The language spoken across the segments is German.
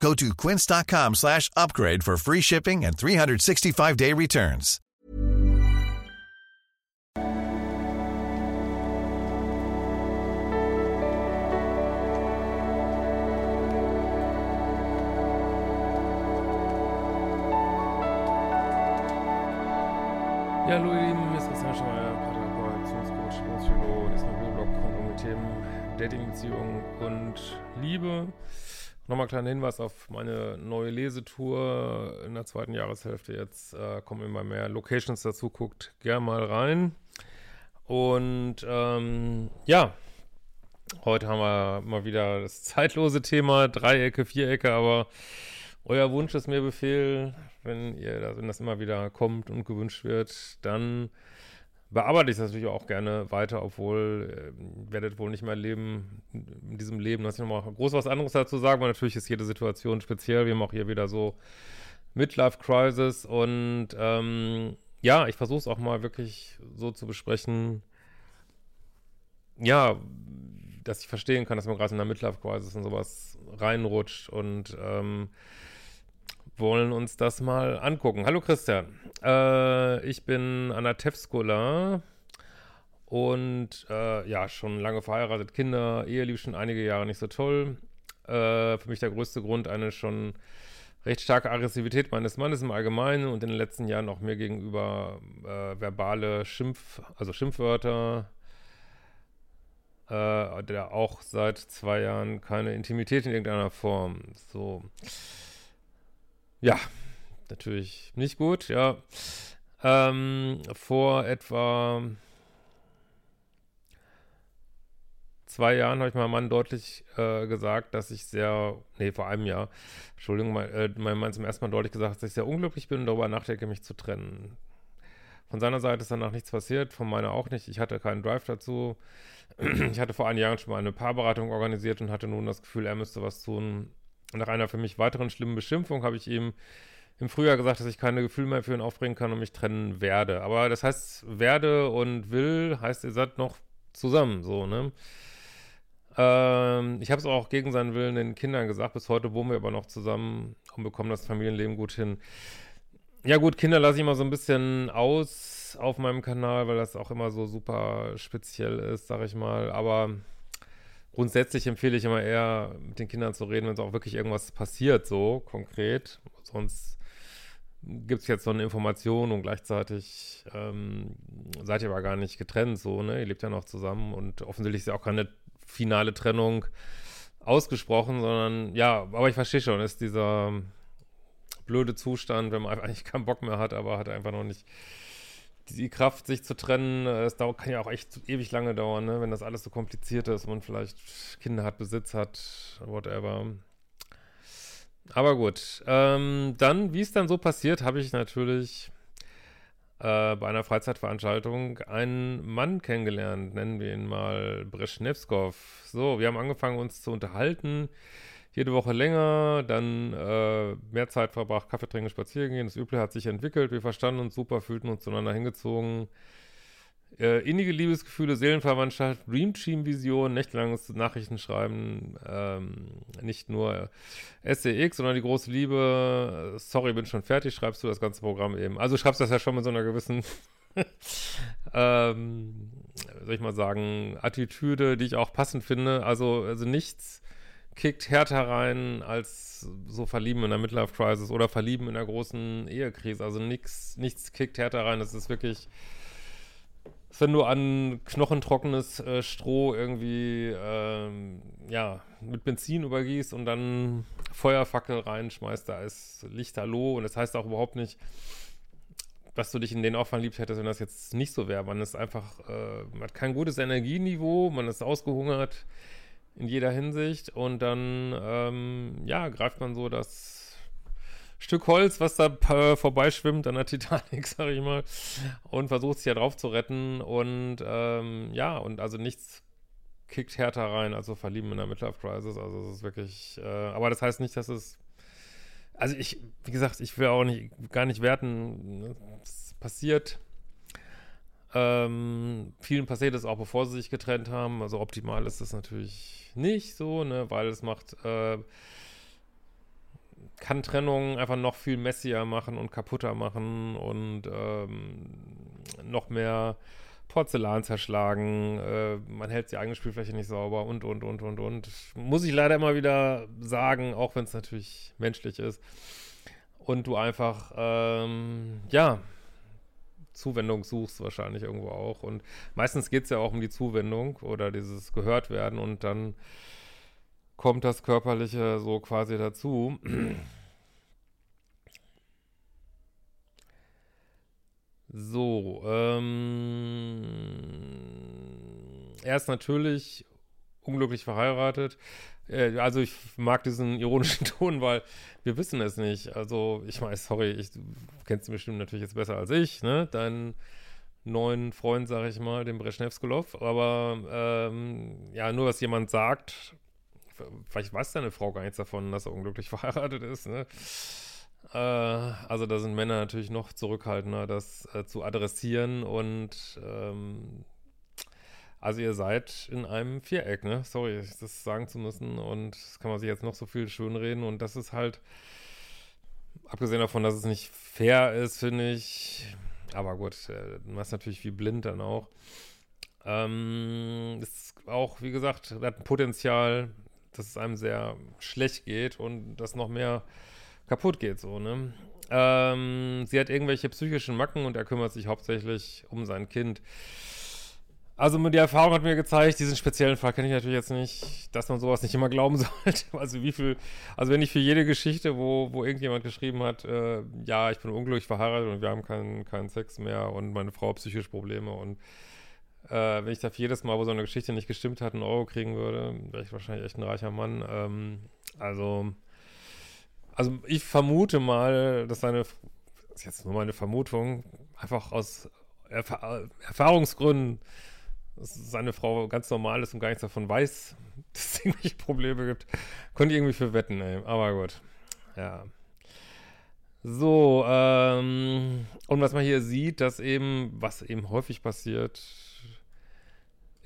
Go to quince.com slash upgrade for free shipping and 365-day returns. Ja, hallo ihr Lieben, hier ist Schmeier, Paartherapeut, Psychologe, diesmal Videoblog rund um die Themen Dating, Beziehung und Liebe. Nochmal ein kleiner Hinweis auf meine neue Lesetour in der zweiten Jahreshälfte. Jetzt äh, kommen immer mehr Locations dazu, guckt gern mal rein. Und ähm, ja, heute haben wir mal wieder das zeitlose Thema, Dreiecke, Vierecke, aber euer Wunsch ist mir Befehl. Wenn ihr wenn das immer wieder kommt und gewünscht wird, dann bearbeite ich das natürlich auch gerne weiter, obwohl äh, werdet wohl nicht mehr leben in diesem Leben, dass ich nochmal groß was anderes dazu sagen, weil natürlich ist jede Situation speziell. Wir haben auch hier wieder so Midlife Crisis und ähm, ja, ich versuche es auch mal wirklich so zu besprechen, ja, dass ich verstehen kann, dass man gerade in der Midlife Crisis und sowas reinrutscht und ähm, wollen uns das mal angucken. Hallo Christian, äh, ich bin Anna Tefskola und äh, ja, schon lange verheiratet, Kinder, Ehe lief schon einige Jahre nicht so toll. Äh, für mich der größte Grund eine schon recht starke Aggressivität meines Mannes im Allgemeinen und in den letzten Jahren auch mir gegenüber äh, verbale Schimpf, also Schimpfwörter, äh, der auch seit zwei Jahren keine Intimität in irgendeiner Form. So. Ja, natürlich nicht gut, ja. Ähm, vor etwa zwei Jahren habe ich meinem Mann deutlich äh, gesagt, dass ich sehr, nee, vor einem Jahr, Entschuldigung, mein, äh, meinem Mann zum ersten Mal deutlich gesagt, dass ich sehr unglücklich bin und darüber nachdenke, mich zu trennen. Von seiner Seite ist danach nichts passiert, von meiner auch nicht. Ich hatte keinen Drive dazu. Ich hatte vor einigen Jahren schon mal eine Paarberatung organisiert und hatte nun das Gefühl, er müsste was tun. Nach einer für mich weiteren schlimmen Beschimpfung habe ich ihm im Frühjahr gesagt, dass ich keine Gefühle mehr für ihn aufbringen kann und mich trennen werde. Aber das heißt, werde und will heißt, ihr seid noch zusammen, so, ne? Ähm, ich habe es auch gegen seinen Willen den Kindern gesagt. Bis heute wohnen wir aber noch zusammen und bekommen das Familienleben gut hin. Ja gut, Kinder lasse ich mal so ein bisschen aus auf meinem Kanal, weil das auch immer so super speziell ist, sag ich mal. Aber grundsätzlich empfehle ich immer eher, mit den Kindern zu reden, wenn es auch wirklich irgendwas passiert, so konkret. Sonst gibt es jetzt so eine Information und gleichzeitig ähm, seid ihr aber gar nicht getrennt, so, ne? Ihr lebt ja noch zusammen und offensichtlich ist ja auch keine finale Trennung ausgesprochen, sondern ja, aber ich verstehe schon, ist dieser blöde Zustand, wenn man eigentlich keinen Bock mehr hat, aber hat einfach noch nicht die Kraft, sich zu trennen. Es kann ja auch echt ewig lange dauern, ne? wenn das alles so kompliziert ist man vielleicht Kinder hat, Besitz hat, whatever. Aber gut, ähm, dann, wie es dann so passiert, habe ich natürlich äh, bei einer Freizeitveranstaltung einen Mann kennengelernt, nennen wir ihn mal Breschnevskov. So, wir haben angefangen uns zu unterhalten, jede Woche länger, dann äh, mehr Zeit verbracht, Kaffee trinken, spazieren gehen. Das Üble hat sich entwickelt, wir verstanden uns super, fühlten uns zueinander hingezogen. Äh, innige Liebesgefühle, Seelenverwandtschaft, Dream Team Vision, nächtelanges Nachrichtenschreiben, ähm, nicht nur SCX, sondern die große Liebe. Sorry, bin schon fertig, schreibst du das ganze Programm eben. Also schreibst das ja schon mit so einer gewissen, ähm, soll ich mal sagen, Attitüde, die ich auch passend finde. Also, also nichts kickt härter rein als so Verlieben in der Midlife Crisis oder Verlieben in der großen Ehekrise. Also nichts, nichts kickt härter rein. Das ist wirklich wenn du an knochentrockenes äh, Stroh irgendwie ähm, ja, mit Benzin übergießt und dann Feuerfackel reinschmeißt, da ist Lichterloh und das heißt auch überhaupt nicht, dass du dich in den auch verliebt hättest, wenn das jetzt nicht so wäre. Man ist einfach, äh, man hat kein gutes Energieniveau, man ist ausgehungert in jeder Hinsicht und dann, ähm, ja, greift man so das Stück Holz, was da äh, vorbeischwimmt an der Titanic, sag ich mal, und versucht sich ja drauf zu retten. Und ähm, ja, und also nichts kickt härter rein, also verlieben in der Midlife Crisis, also es ist wirklich, äh, aber das heißt nicht, dass es, also ich, wie gesagt, ich will auch nicht, gar nicht werten, es passiert, ähm, vielen passiert es auch, bevor sie sich getrennt haben, also optimal ist das natürlich nicht so, ne, weil es macht, äh, kann Trennung einfach noch viel messier machen und kaputter machen und ähm, noch mehr Porzellan zerschlagen, äh, man hält die eigene Spielfläche nicht sauber und, und, und, und, und. Muss ich leider immer wieder sagen, auch wenn es natürlich menschlich ist. Und du einfach, ähm, ja, Zuwendung suchst wahrscheinlich irgendwo auch. Und meistens geht es ja auch um die Zuwendung oder dieses Gehörtwerden und dann kommt das Körperliche so quasi dazu. So, ähm, er ist natürlich unglücklich verheiratet. Äh, also ich mag diesen ironischen Ton, weil wir wissen es nicht. Also ich meine, sorry, ich, du kennst ihn bestimmt natürlich jetzt besser als ich, ne? Deinen neuen Freund, sag ich mal, den Breschnevskolov. Aber ähm, ja, nur was jemand sagt, vielleicht weiß deine Frau gar nichts davon, dass er unglücklich verheiratet ist, ne? Äh, also da sind Männer natürlich noch zurückhaltender, das äh, zu adressieren und ähm, also ihr seid in einem Viereck, ne? Sorry, das sagen zu müssen und das kann man sich jetzt noch so viel schönreden und das ist halt, abgesehen davon, dass es nicht fair ist, finde ich, aber gut, äh, du machst natürlich wie blind dann auch. Ähm, ist auch, wie gesagt, hat ein Potenzial, dass es einem sehr schlecht geht und das noch mehr kaputt geht, so, ne? Ähm, sie hat irgendwelche psychischen Macken und er kümmert sich hauptsächlich um sein Kind. Also die Erfahrung hat mir gezeigt, diesen speziellen Fall kenne ich natürlich jetzt nicht, dass man sowas nicht immer glauben sollte. Also wie viel, also wenn ich für jede Geschichte, wo, wo irgendjemand geschrieben hat, äh, ja, ich bin unglücklich verheiratet und wir haben keinen, keinen Sex mehr und meine Frau hat psychische Probleme und äh, wenn ich da für jedes Mal, wo so eine Geschichte nicht gestimmt hat, einen Euro kriegen würde, wäre ich wahrscheinlich echt ein reicher Mann. Ähm, also also ich vermute mal, dass seine, das ist jetzt nur meine Vermutung, einfach aus Erf Erfahrungsgründen, dass seine Frau ganz normal ist und gar nichts davon weiß, dass es irgendwelche Probleme gibt. Konnte ich irgendwie für wetten, ey. Aber gut. Ja. So, ähm, und was man hier sieht, dass eben, was eben häufig passiert,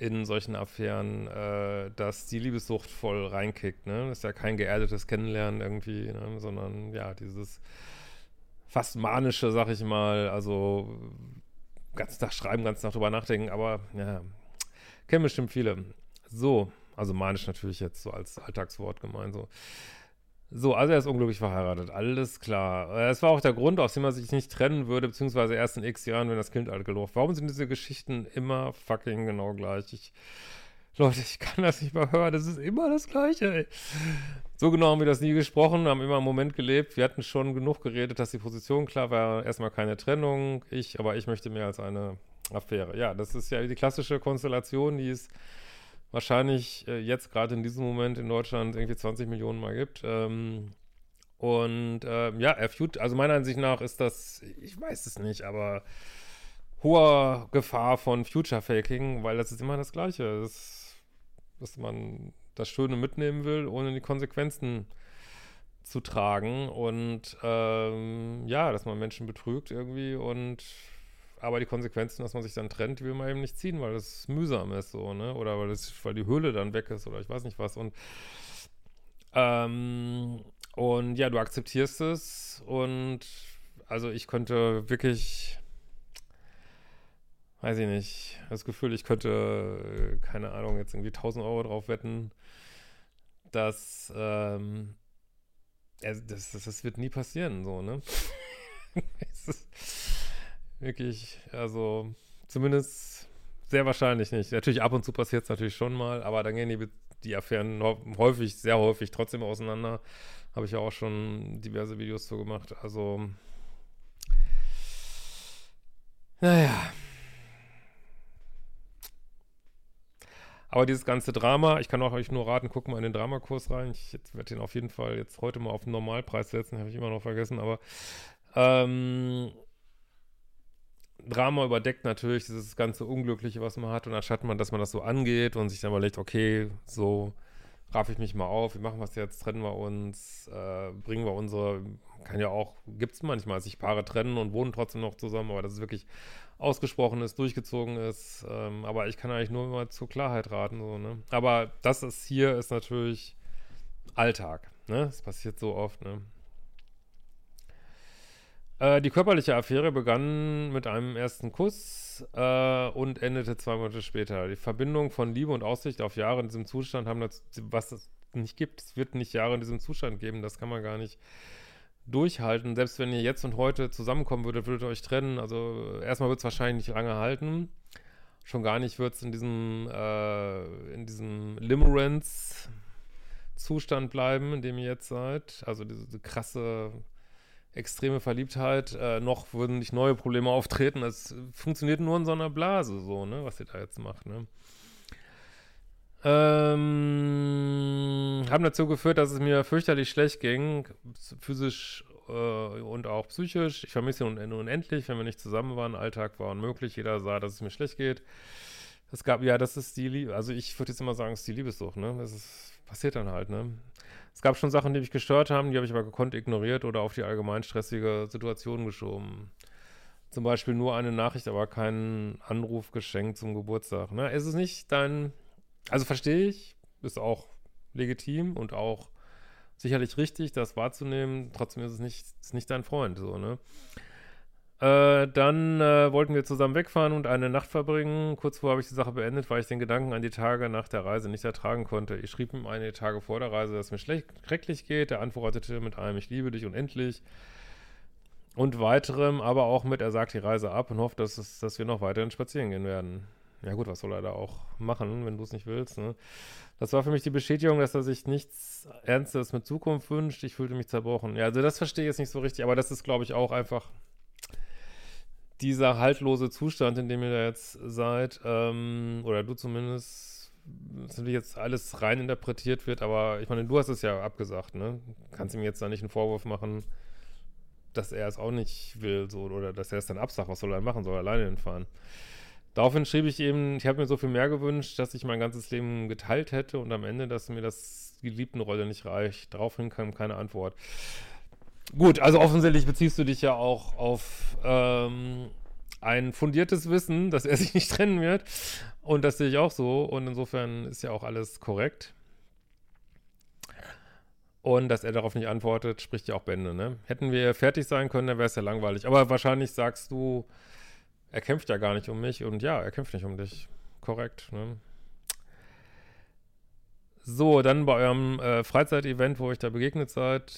in solchen Affären, äh, dass die Liebessucht voll reinkickt. Ne? Das ist ja kein geerdetes Kennenlernen irgendwie, ne? sondern ja, dieses fast manische, sag ich mal, also ganz Tag schreiben, ganz Tag drüber nachdenken, aber ja, kennen bestimmt viele. So, also manisch natürlich jetzt so als Alltagswort gemeint, so. So, also er ist unglücklich verheiratet, alles klar. Äh, es war auch der Grund, aus dem er sich nicht trennen würde, beziehungsweise erst in x Jahren, wenn das Kind alt genug Warum sind diese Geschichten immer fucking genau gleich? Ich, Leute, ich kann das nicht mehr hören, das ist immer das Gleiche, ey. So genau haben wir das nie gesprochen, haben immer im Moment gelebt. Wir hatten schon genug geredet, dass die Position klar war. Erstmal keine Trennung, ich, aber ich möchte mehr als eine Affäre. Ja, das ist ja die klassische Konstellation, die ist wahrscheinlich äh, jetzt gerade in diesem Moment in Deutschland irgendwie 20 Millionen Mal gibt. Ähm, und äh, ja, F-Fute, also meiner Ansicht nach ist das, ich weiß es nicht, aber hoher Gefahr von Future Faking, weil das ist immer das Gleiche. Das, dass man das Schöne mitnehmen will, ohne die Konsequenzen zu tragen und ähm, ja, dass man Menschen betrügt irgendwie und aber die Konsequenzen, dass man sich dann trennt, will man eben nicht ziehen, weil das mühsam ist so, ne? Oder weil, das, weil die Höhle dann weg ist oder ich weiß nicht was. Und, ähm, und ja, du akzeptierst es und also ich könnte wirklich, weiß ich nicht, das Gefühl, ich könnte, keine Ahnung, jetzt irgendwie 1000 Euro drauf wetten, dass, ähm, das, das, das wird nie passieren, so, ne? es ist, Wirklich, also zumindest sehr wahrscheinlich nicht. Natürlich ab und zu passiert es natürlich schon mal, aber dann gehen die, die Affären häufig, sehr häufig trotzdem auseinander. Habe ich ja auch schon diverse Videos zu gemacht. Also, naja. Aber dieses ganze Drama, ich kann auch euch nur raten, guckt mal in den Dramakurs rein. Ich werde den auf jeden Fall jetzt heute mal auf den Normalpreis setzen, habe ich immer noch vergessen, aber ähm, Drama überdeckt natürlich dieses ganze Unglückliche, was man hat. Und anstatt man, dass man das so angeht und sich dann überlegt, okay, so raff ich mich mal auf, wie machen wir es jetzt, trennen wir uns, äh, bringen wir unsere, kann ja auch, gibt es manchmal, sich Paare trennen und wohnen trotzdem noch zusammen, aber dass es wirklich ausgesprochen ist, durchgezogen ist, ähm, aber ich kann eigentlich nur immer zur Klarheit raten, so, ne, aber das ist hier, ist natürlich Alltag, ne, passiert so oft, ne. Äh, die körperliche Affäre begann mit einem ersten Kuss äh, und endete zwei Monate später. Die Verbindung von Liebe und Aussicht auf Jahre in diesem Zustand haben das, was es nicht gibt. Es wird nicht Jahre in diesem Zustand geben. Das kann man gar nicht durchhalten. Selbst wenn ihr jetzt und heute zusammenkommen würdet, würdet ihr euch trennen. Also erstmal wird es wahrscheinlich nicht lange halten. Schon gar nicht wird es in diesem, äh, in diesem Limerence-Zustand bleiben, in dem ihr jetzt seid. Also diese, diese krasse extreme Verliebtheit, äh, noch würden nicht neue Probleme auftreten. Es funktioniert nur in so einer Blase, so, ne, was ihr da jetzt macht, ne. Ähm, haben dazu geführt, dass es mir fürchterlich schlecht ging, physisch äh, und auch psychisch. Ich vermisse ihn un unendlich, wenn wir nicht zusammen waren. Alltag war unmöglich. Jeder sah, dass es mir schlecht geht. Es gab, ja, das ist die Liebe. Also ich würde jetzt immer sagen, es ist die Liebessucht, ne? Das ist, passiert dann halt, ne? Es gab schon Sachen, die mich gestört haben, die habe ich aber gekonnt ignoriert oder auf die allgemein stressige Situation geschoben. Zum Beispiel nur eine Nachricht, aber keinen Anruf geschenkt zum Geburtstag. Ne? Ist es nicht dein, also verstehe ich, ist auch legitim und auch sicherlich richtig, das wahrzunehmen. Trotzdem ist es nicht, ist nicht dein Freund, so, ne? Äh, dann äh, wollten wir zusammen wegfahren und eine Nacht verbringen. Kurz vorher habe ich die Sache beendet, weil ich den Gedanken an die Tage nach der Reise nicht ertragen konnte. Ich schrieb ihm einige Tage vor der Reise, dass es mir schrecklich geht. Er antwortete mit einem Ich liebe dich unendlich und weiterem, aber auch mit Er sagt die Reise ab und hofft, dass, es, dass wir noch weiterhin spazieren gehen werden. Ja gut, was soll er da auch machen, wenn du es nicht willst, ne? Das war für mich die Bestätigung, dass er sich nichts Ernstes mit Zukunft wünscht. Ich fühlte mich zerbrochen. Ja, also das verstehe ich jetzt nicht so richtig, aber das ist, glaube ich, auch einfach dieser haltlose Zustand, in dem ihr da jetzt seid, ähm, oder du zumindest, dass natürlich jetzt alles rein interpretiert wird, aber ich meine, du hast es ja abgesagt, ne? Kannst ihm jetzt da nicht einen Vorwurf machen, dass er es auch nicht will, so, oder dass er es dann absagt, was soll er machen, soll er alleine hinfahren. Daraufhin schrieb ich eben, ich habe mir so viel mehr gewünscht, dass ich mein ganzes Leben geteilt hätte und am Ende, dass mir das Geliebtenrolle nicht reicht. Daraufhin kam keine Antwort. Gut, also offensichtlich beziehst du dich ja auch auf ähm, ein fundiertes Wissen, dass er sich nicht trennen wird. Und das sehe ich auch so. Und insofern ist ja auch alles korrekt. Und dass er darauf nicht antwortet, spricht ja auch Bände, ne? Hätten wir fertig sein können, dann wäre es ja langweilig. Aber wahrscheinlich sagst du, er kämpft ja gar nicht um mich. Und ja, er kämpft nicht um dich. Korrekt, ne? So, dann bei eurem äh, Freizeitevent, wo euch da begegnet seid,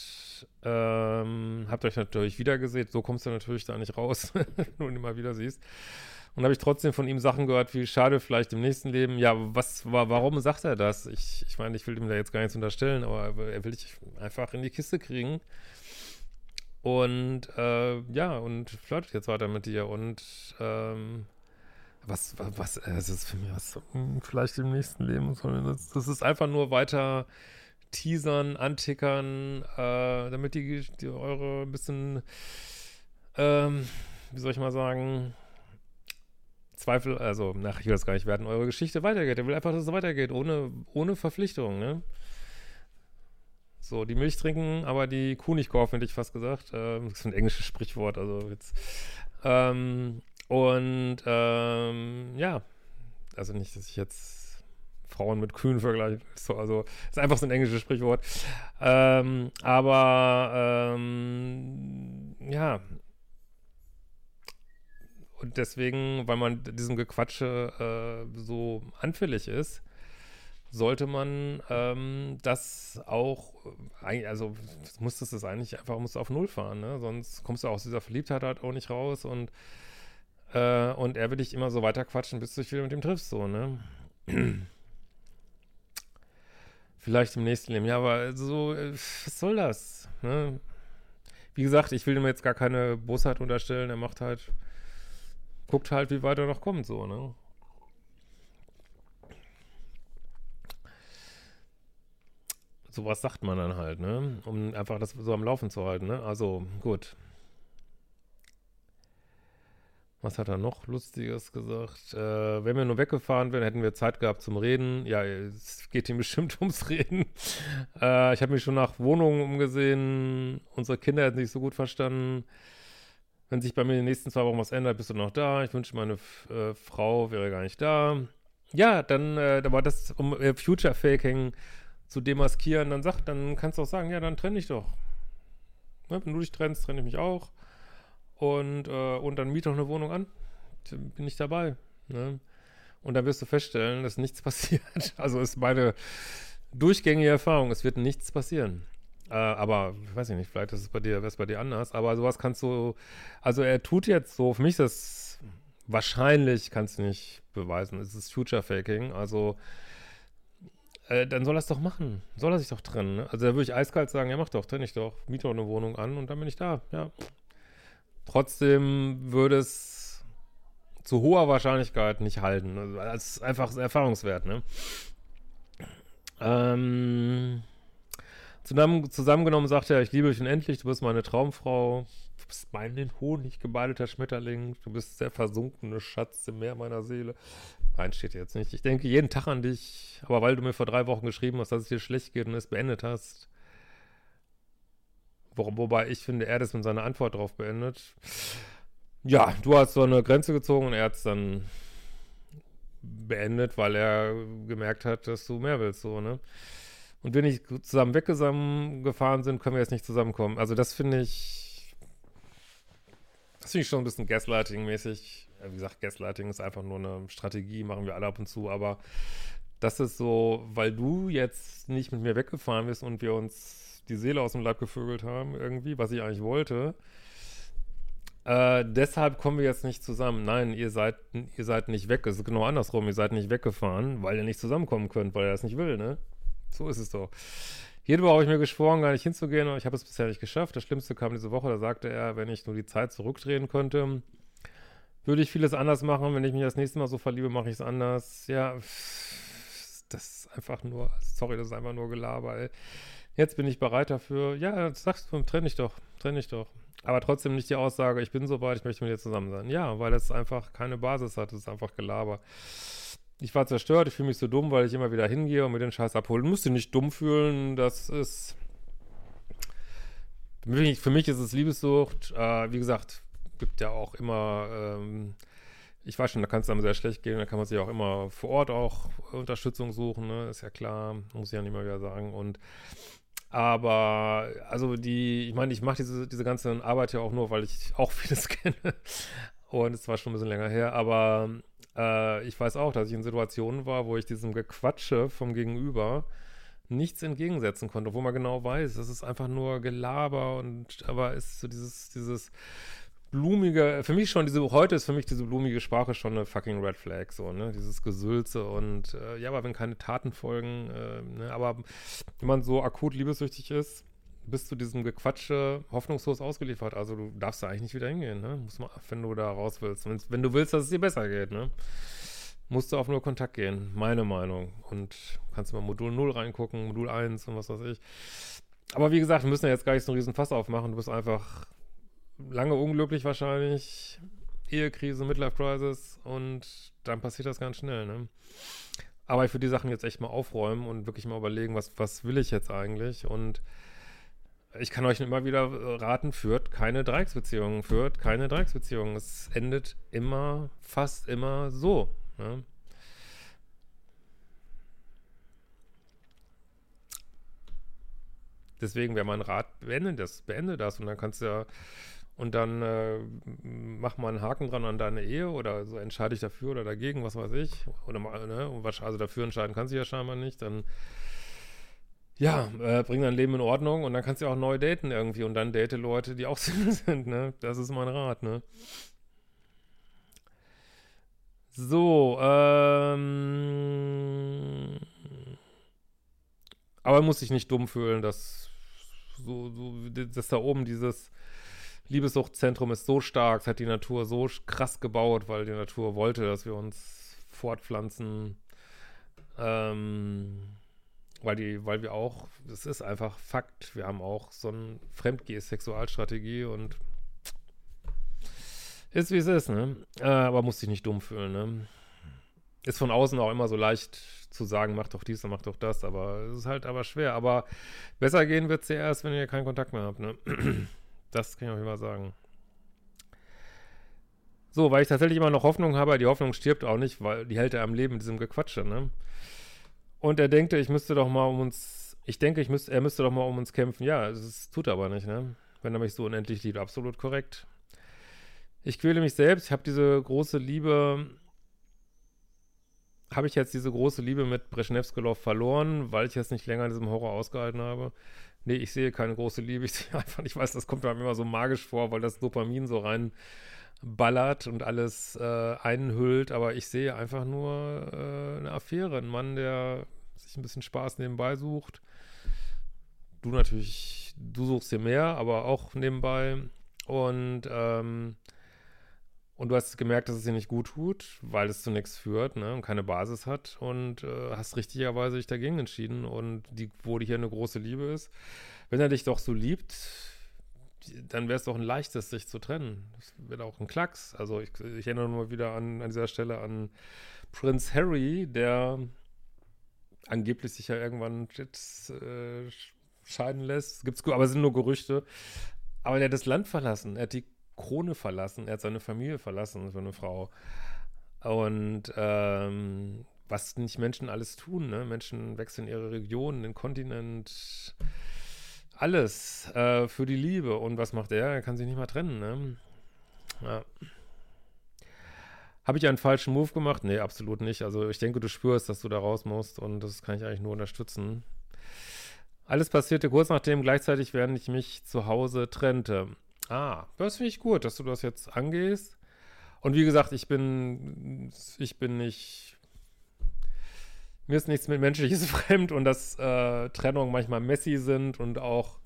ähm, habt euch natürlich wieder gesehen. So kommst du natürlich da nicht raus, wenn du ihn immer wieder siehst. Und habe ich trotzdem von ihm Sachen gehört, wie schade vielleicht im nächsten Leben. Ja, was war, warum sagt er das? Ich, ich meine, ich will ihm da jetzt gar nichts unterstellen, aber er will dich einfach in die Kiste kriegen. Und äh, ja, und flirtet jetzt weiter mit dir und ähm, was, was, was, äh, es ist für mich was, hm, vielleicht im nächsten Leben, das, das ist einfach nur weiter teasern, antickern, äh, damit die, die eure ein bisschen, ähm, wie soll ich mal sagen, Zweifel, also, nach, ich will das gar nicht werden, eure Geschichte weitergeht. Er will einfach, dass es weitergeht, ohne, ohne Verpflichtung, ne? So, die Milch trinken, aber die Kuh nicht kaufen, hätte ich fast gesagt. Ähm, das ist ein englisches Sprichwort, also jetzt. Ähm, und ähm, ja, also nicht, dass ich jetzt Frauen mit Kühen vergleiche. So, also ist einfach so ein englisches Sprichwort. Ähm, aber ähm, ja. Und deswegen, weil man diesem Gequatsche äh, so anfällig ist, sollte man ähm, das auch, also musstest du es eigentlich einfach musst auf Null fahren, ne? Sonst kommst du aus dieser Verliebtheit halt auch nicht raus und äh, und er will dich immer so weiter quatschen, bis du dich wieder mit ihm triffst, so, ne? Vielleicht im nächsten Leben. Ja, aber so, äh, was soll das? Ne? Wie gesagt, ich will ihm jetzt gar keine Bosheit unterstellen. Er macht halt, guckt halt, wie weit er noch kommt, so, ne? Sowas sagt man dann halt, ne? Um einfach das so am Laufen zu halten, ne? Also, gut. Was hat er noch Lustiges gesagt? Äh, wenn wir nur weggefahren wären, hätten wir Zeit gehabt zum Reden. Ja, es geht ihm bestimmt ums Reden. Äh, ich habe mich schon nach Wohnungen umgesehen. Unsere Kinder hätten sich so gut verstanden. Wenn sich bei mir in den nächsten zwei Wochen was ändert, bist du noch da. Ich wünsche, meine äh, Frau wäre gar nicht da. Ja, dann, äh, da war das, um äh, Future Faking zu demaskieren, dann sagt, dann kannst du auch sagen, ja, dann trenne dich doch. Ne? Wenn du dich trennst, trenne ich mich auch und, äh, und dann miete doch eine Wohnung an. Bin ich dabei. Ne? Und dann wirst du feststellen, dass nichts passiert. Also ist meine durchgängige Erfahrung, es wird nichts passieren. Äh, aber, ich weiß nicht, vielleicht ist es bei dir, wäre es bei dir anders, aber sowas kannst du, also er tut jetzt so, für mich ist das wahrscheinlich, kannst du nicht beweisen, es ist Future Faking, also äh, dann soll er es doch machen. Soll er sich doch trennen. Ne? Also da würde ich eiskalt sagen, ja mach doch, trenne ich doch, miete doch eine Wohnung an und dann bin ich da, ja. Trotzdem würde es zu hoher Wahrscheinlichkeit nicht halten. Das ist einfach Erfahrungswert, ne? Ähm, zusammen, zusammengenommen sagt er, ich liebe dich unendlich, du bist meine Traumfrau, du bist mein in Honig gebaldeter Schmetterling, du bist der versunkene Schatz im Meer meiner Seele. Nein, steht jetzt nicht. Ich denke jeden Tag an dich, aber weil du mir vor drei Wochen geschrieben hast, dass es dir schlecht geht und es beendet hast, wobei ich finde, er das mit seiner Antwort drauf beendet. Ja, du hast so eine Grenze gezogen und er hat es dann beendet, weil er gemerkt hat, dass du mehr willst, so, ne? Und wenn ich zusammen weggefahren sind, können wir jetzt nicht zusammenkommen. Also das finde ich, das finde ich schon ein bisschen Gaslighting-mäßig. Wie gesagt, Gaslighting ist einfach nur eine Strategie, machen wir alle ab und zu, aber das ist so, weil du jetzt nicht mit mir weggefahren bist und wir uns die Seele aus dem Leib gevögelt haben, irgendwie, was ich eigentlich wollte. Äh, deshalb kommen wir jetzt nicht zusammen. Nein, ihr seid, ihr seid nicht weg. Es ist genau andersrum. Ihr seid nicht weggefahren, weil ihr nicht zusammenkommen könnt, weil er das nicht will, ne? So ist es doch. Woche habe ich mir geschworen, gar nicht hinzugehen, aber ich habe es bisher nicht geschafft. Das Schlimmste kam diese Woche, da sagte er, wenn ich nur die Zeit zurückdrehen könnte, würde ich vieles anders machen. Wenn ich mich das nächste Mal so verliebe, mache ich es anders. Ja, das ist einfach nur, sorry, das ist einfach nur Gelaber, ey. Jetzt bin ich bereit dafür. Ja, sagst du, trenne ich doch, trenne ich doch. Aber trotzdem nicht die Aussage, ich bin soweit, ich möchte mit dir zusammen sein. Ja, weil es einfach keine Basis hat, es ist einfach Gelaber. Ich war zerstört, ich fühle mich so dumm, weil ich immer wieder hingehe und mir den Scheiß abholen. Du musst dich nicht dumm fühlen, das ist. Für mich, für mich ist es Liebessucht. Äh, wie gesagt, gibt ja auch immer. Ähm, ich weiß schon, da kann es einem sehr schlecht gehen, da kann man sich auch immer vor Ort auch Unterstützung suchen, ne? ist ja klar, muss ich ja nicht mal wieder sagen. Und aber, also die, ich meine, ich mache diese, diese ganze Arbeit ja auch nur, weil ich auch vieles kenne. Und es war schon ein bisschen länger her, aber äh, ich weiß auch, dass ich in Situationen war, wo ich diesem Gequatsche vom Gegenüber nichts entgegensetzen konnte, wo man genau weiß, das ist einfach nur Gelaber und aber ist so dieses, dieses blumige, für mich schon diese, heute ist für mich diese blumige Sprache schon eine fucking Red Flag, so, ne, dieses Gesülze und, äh, ja, aber wenn keine Taten folgen, äh, ne, aber wenn man so akut liebessüchtig ist, bist du diesem Gequatsche hoffnungslos ausgeliefert, also du darfst da eigentlich nicht wieder hingehen, ne, muss man, wenn du da raus willst, Wenn's, wenn du willst, dass es dir besser geht, ne, musst du auf nur Kontakt gehen, meine Meinung. Und kannst mal Modul 0 reingucken, Modul 1 und was weiß ich, aber wie gesagt, wir müssen ja jetzt gar nicht so einen riesen Fass aufmachen, du bist einfach lange unglücklich wahrscheinlich, Ehekrise, Midlife Crisis und dann passiert das ganz schnell, ne? Aber ich würde die Sachen jetzt echt mal aufräumen und wirklich mal überlegen, was, was will ich jetzt eigentlich? Und ich kann euch immer wieder raten, führt keine Dreiecksbeziehungen, führt keine Dreiecksbeziehungen. Es endet immer, fast immer so. Ne? Deswegen wäre mein Rat, beende das, beende das und dann kannst du ja und dann äh, mach mal einen Haken dran an deine Ehe oder so entscheide ich dafür oder dagegen, was weiß ich. Oder ne, also dafür entscheiden kannst du ja scheinbar nicht, dann ja, äh, bring dein Leben in Ordnung und dann kannst du auch neu daten irgendwie und dann date Leute, die auch Single sind, ne? Das ist mein Rat, ne? So, ähm, aber muss sich nicht dumm fühlen, dass so, so, dass da oben dieses Liebessuchtzentrum ist so stark, es hat die Natur so krass gebaut, weil die Natur wollte, dass wir uns fortpflanzen. Ähm, weil die, weil wir auch, das ist einfach Fakt, wir haben auch so eine Fremdgeh-Sexualstrategie und ist wie es ist, ne? Äh, aber muss dich nicht dumm fühlen, ne? Ist von außen auch immer so leicht zu sagen, mach doch dies und mach doch das, aber es ist halt aber schwer. Aber besser gehen wird es ja erst, wenn ihr keinen Kontakt mehr habt, ne? Das kann ich auch immer sagen. So, weil ich tatsächlich immer noch Hoffnung habe, die Hoffnung stirbt auch nicht, weil die hält er am Leben mit diesem Gequatsche, ne? Und er denkt, ich müsste doch mal um uns, ich denke, ich müsste, er müsste doch mal um uns kämpfen. Ja, es tut er aber nicht, ne? Wenn er mich so unendlich liebt, absolut korrekt. Ich quäle mich selbst, ich habe diese große Liebe, habe ich jetzt diese große Liebe mit Breschnevskelov verloren, weil ich jetzt nicht länger in diesem Horror ausgehalten habe. Nee, ich sehe keine große Liebe, ich sehe einfach, ich weiß, das kommt mir immer so magisch vor, weil das Dopamin so rein ballert und alles äh, einhüllt, aber ich sehe einfach nur äh, eine Affäre, ein Mann, der sich ein bisschen Spaß nebenbei sucht. Du natürlich, du suchst hier mehr, aber auch nebenbei. Und ähm, und du hast gemerkt, dass es dir nicht gut tut, weil es zu nichts führt ne, und keine Basis hat und äh, hast richtigerweise dich dagegen entschieden und die, wo dir hier eine große Liebe ist. Wenn er dich doch so liebt, dann wäre es doch ein leichtes, sich zu trennen. Das wäre auch ein Klacks. Also ich, ich erinnere nur wieder an, an dieser Stelle an Prinz Harry, der angeblich sich ja irgendwann jetzt äh, scheiden lässt. Gibt's, aber es sind nur Gerüchte. Aber der hat das Land verlassen. Er hat die Krone verlassen, er hat seine Familie verlassen für eine Frau. Und ähm, was nicht Menschen alles tun, ne? Menschen wechseln ihre Region, den Kontinent, alles äh, für die Liebe. Und was macht er? Er kann sich nicht mal trennen, ne? Ja. Habe ich einen falschen Move gemacht? Nee, absolut nicht. Also ich denke, du spürst, dass du da raus musst und das kann ich eigentlich nur unterstützen. Alles passierte kurz nachdem, gleichzeitig während ich mich zu Hause trennte. Ah, das finde ich gut, dass du das jetzt angehst. Und wie gesagt, ich bin, ich bin nicht, mir ist nichts mit Menschliches fremd und dass äh, Trennungen manchmal messy sind und auch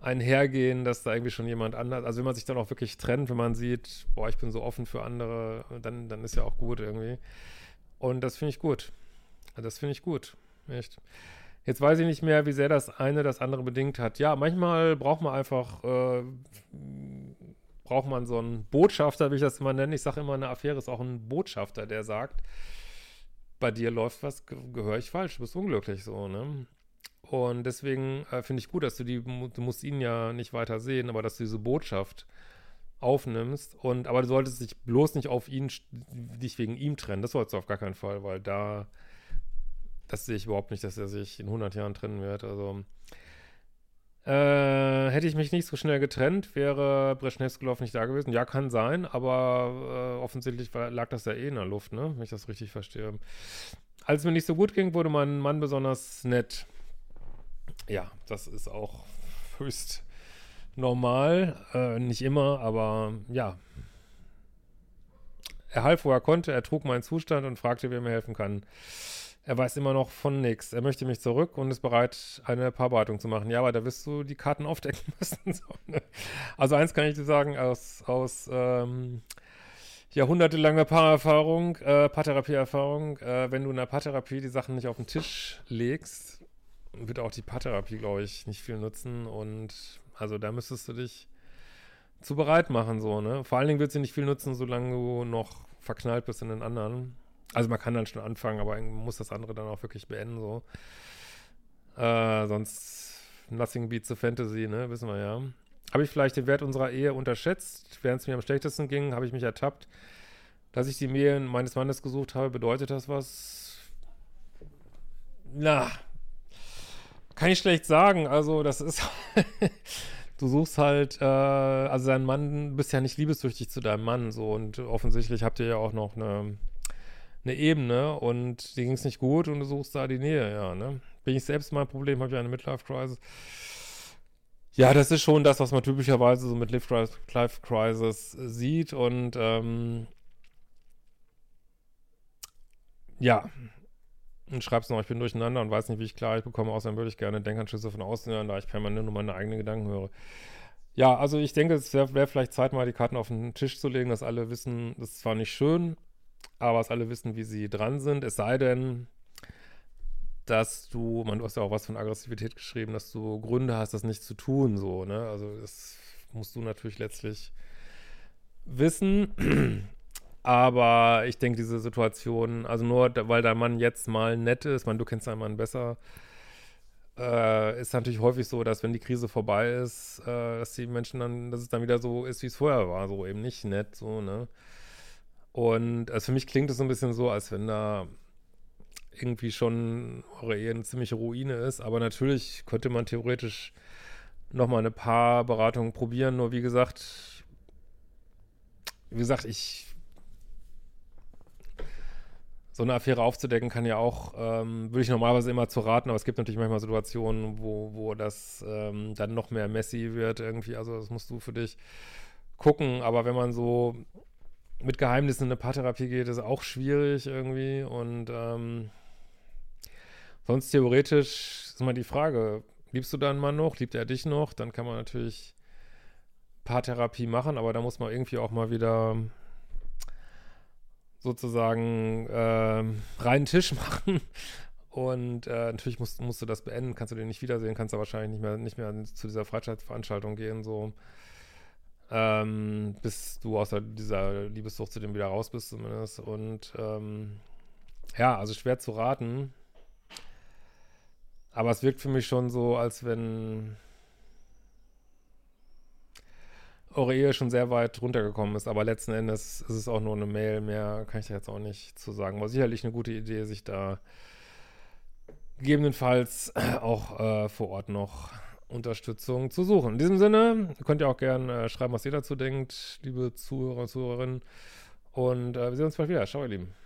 einhergehen, dass da irgendwie schon jemand anders, also wenn man sich dann auch wirklich trennt, wenn man sieht, boah, ich bin so offen für andere, dann, dann ist ja auch gut irgendwie. Und das finde ich gut. Das finde ich gut. Echt. Jetzt weiß ich nicht mehr, wie sehr das eine das andere bedingt hat. Ja, manchmal braucht man einfach, äh, braucht man so einen Botschafter, wie ich das immer nenne. Ich sage immer, eine Affäre ist auch ein Botschafter, der sagt, bei dir läuft was, gehöre ich falsch, du bist unglücklich so, ne? Und deswegen äh, finde ich gut, dass du die, du musst ihn ja nicht weiter sehen, aber dass du diese Botschaft aufnimmst und, aber du solltest dich bloß nicht auf ihn, dich wegen ihm trennen, das sollst du auf gar keinen Fall, weil da das sehe ich überhaupt nicht, dass er sich in 100 Jahren trennen wird. Also äh, hätte ich mich nicht so schnell getrennt, wäre Breschnevskelov nicht da gewesen. Ja, kann sein, aber äh, offensichtlich lag das ja eh in der Luft, ne? Wenn ich das richtig verstehe. Als es mir nicht so gut ging, wurde mein Mann besonders nett. Ja, das ist auch höchst normal. Äh, nicht immer, aber ja. Er half, wo er konnte. Er trug meinen Zustand und fragte, wer mir helfen kann. Er weiß immer noch von nichts. Er möchte mich zurück und ist bereit, eine Paarbereitung zu machen. Ja, aber da wirst du die Karten aufdecken müssen. So, ne? Also eins kann ich dir sagen, aus, aus ähm, jahrhundertelanger Paarerfahrung, äh, Paartherapieerfahrung, äh, wenn du in der Paartherapie die Sachen nicht auf den Tisch legst, wird auch die Paartherapie, glaube ich, nicht viel nutzen. Und also da müsstest du dich zu bereit machen, so, ne? Vor allen Dingen wird sie nicht viel nutzen, solange du noch verknallt bist in den anderen. Also man kann dann schon anfangen, aber man muss das andere dann auch wirklich beenden, so. Äh, sonst nothing beats the fantasy, ne, wissen wir ja. Habe ich vielleicht den Wert unserer Ehe unterschätzt? Während es mir am schlechtesten ging, habe ich mich ertappt. Dass ich die Nähe meines Mannes gesucht habe, bedeutet das was? Na, kann ich schlecht sagen. Also, das ist. du suchst halt, äh, also dein Mann, bist ja nicht liebessüchtig zu deinem Mann, so und offensichtlich habt ihr ja auch noch eine eine Ebene und dir ging es nicht gut und du suchst da die Nähe, ja, ne? Bin ich selbst mein Problem, habe ich eine Midlife-Crisis. Ja, das ist schon das, was man typischerweise so mit Midlife-Crisis sieht und ähm, ja, und schreibst noch, ich bin durcheinander und weiß nicht, wie ich klar ich bekomme, außerdem würde ich gerne Denkanschlüsse von außen hören, da ich permanent nur meine eigenen Gedanken höre. Ja, also ich denke, es wäre wär vielleicht Zeit, mal die Karten auf den Tisch zu legen, dass alle wissen, das ist zwar nicht schön, aber dass alle wissen, wie sie dran sind. Es sei denn, dass du, man, du hast ja auch was von Aggressivität geschrieben, dass du Gründe hast, das nicht zu tun, so, ne? Also das musst du natürlich letztlich wissen. Aber ich denke, diese Situation, also nur weil dein Mann jetzt mal nett ist, man, du kennst deinen Mann besser, äh, ist natürlich häufig so, dass wenn die Krise vorbei ist, äh, dass die Menschen dann, dass es dann wieder so ist, wie es vorher war, so eben nicht nett, so, ne? Und also für mich klingt es so ein bisschen so, als wenn da irgendwie schon eure Ehe eine ziemliche Ruine ist. Aber natürlich könnte man theoretisch nochmal eine paar Beratungen probieren. Nur wie gesagt, wie gesagt, ich so eine Affäre aufzudecken kann ja auch, ähm, würde ich normalerweise immer zu raten, aber es gibt natürlich manchmal Situationen, wo, wo das ähm, dann noch mehr messy wird irgendwie. Also das musst du für dich gucken. Aber wenn man so mit Geheimnissen in eine Paartherapie geht, ist auch schwierig irgendwie. Und ähm, sonst theoretisch ist mal die Frage, liebst du deinen Mann noch? Liebt er dich noch? Dann kann man natürlich Paartherapie machen, aber da muss man irgendwie auch mal wieder sozusagen äh, reinen Tisch machen. Und äh, natürlich musst, musst du das beenden, kannst du den nicht wiedersehen, kannst du wahrscheinlich nicht mehr, nicht mehr zu dieser Freizeitveranstaltung gehen, so ähm, bis du aus dieser Liebessucht zu dem wieder raus bist zumindest. Und ähm, ja, also schwer zu raten. Aber es wirkt für mich schon so, als wenn eure Ehe schon sehr weit runtergekommen ist. Aber letzten Endes ist es auch nur eine Mail. Mehr kann ich da jetzt auch nicht zu sagen. War sicherlich eine gute Idee, sich da gegebenenfalls auch äh, vor Ort noch Unterstützung zu suchen. In diesem Sinne, könnt ihr auch gerne äh, schreiben, was ihr dazu denkt, liebe Zuhörer und Zuhörerinnen. Und äh, wir sehen uns bald wieder. Ciao, ihr Lieben.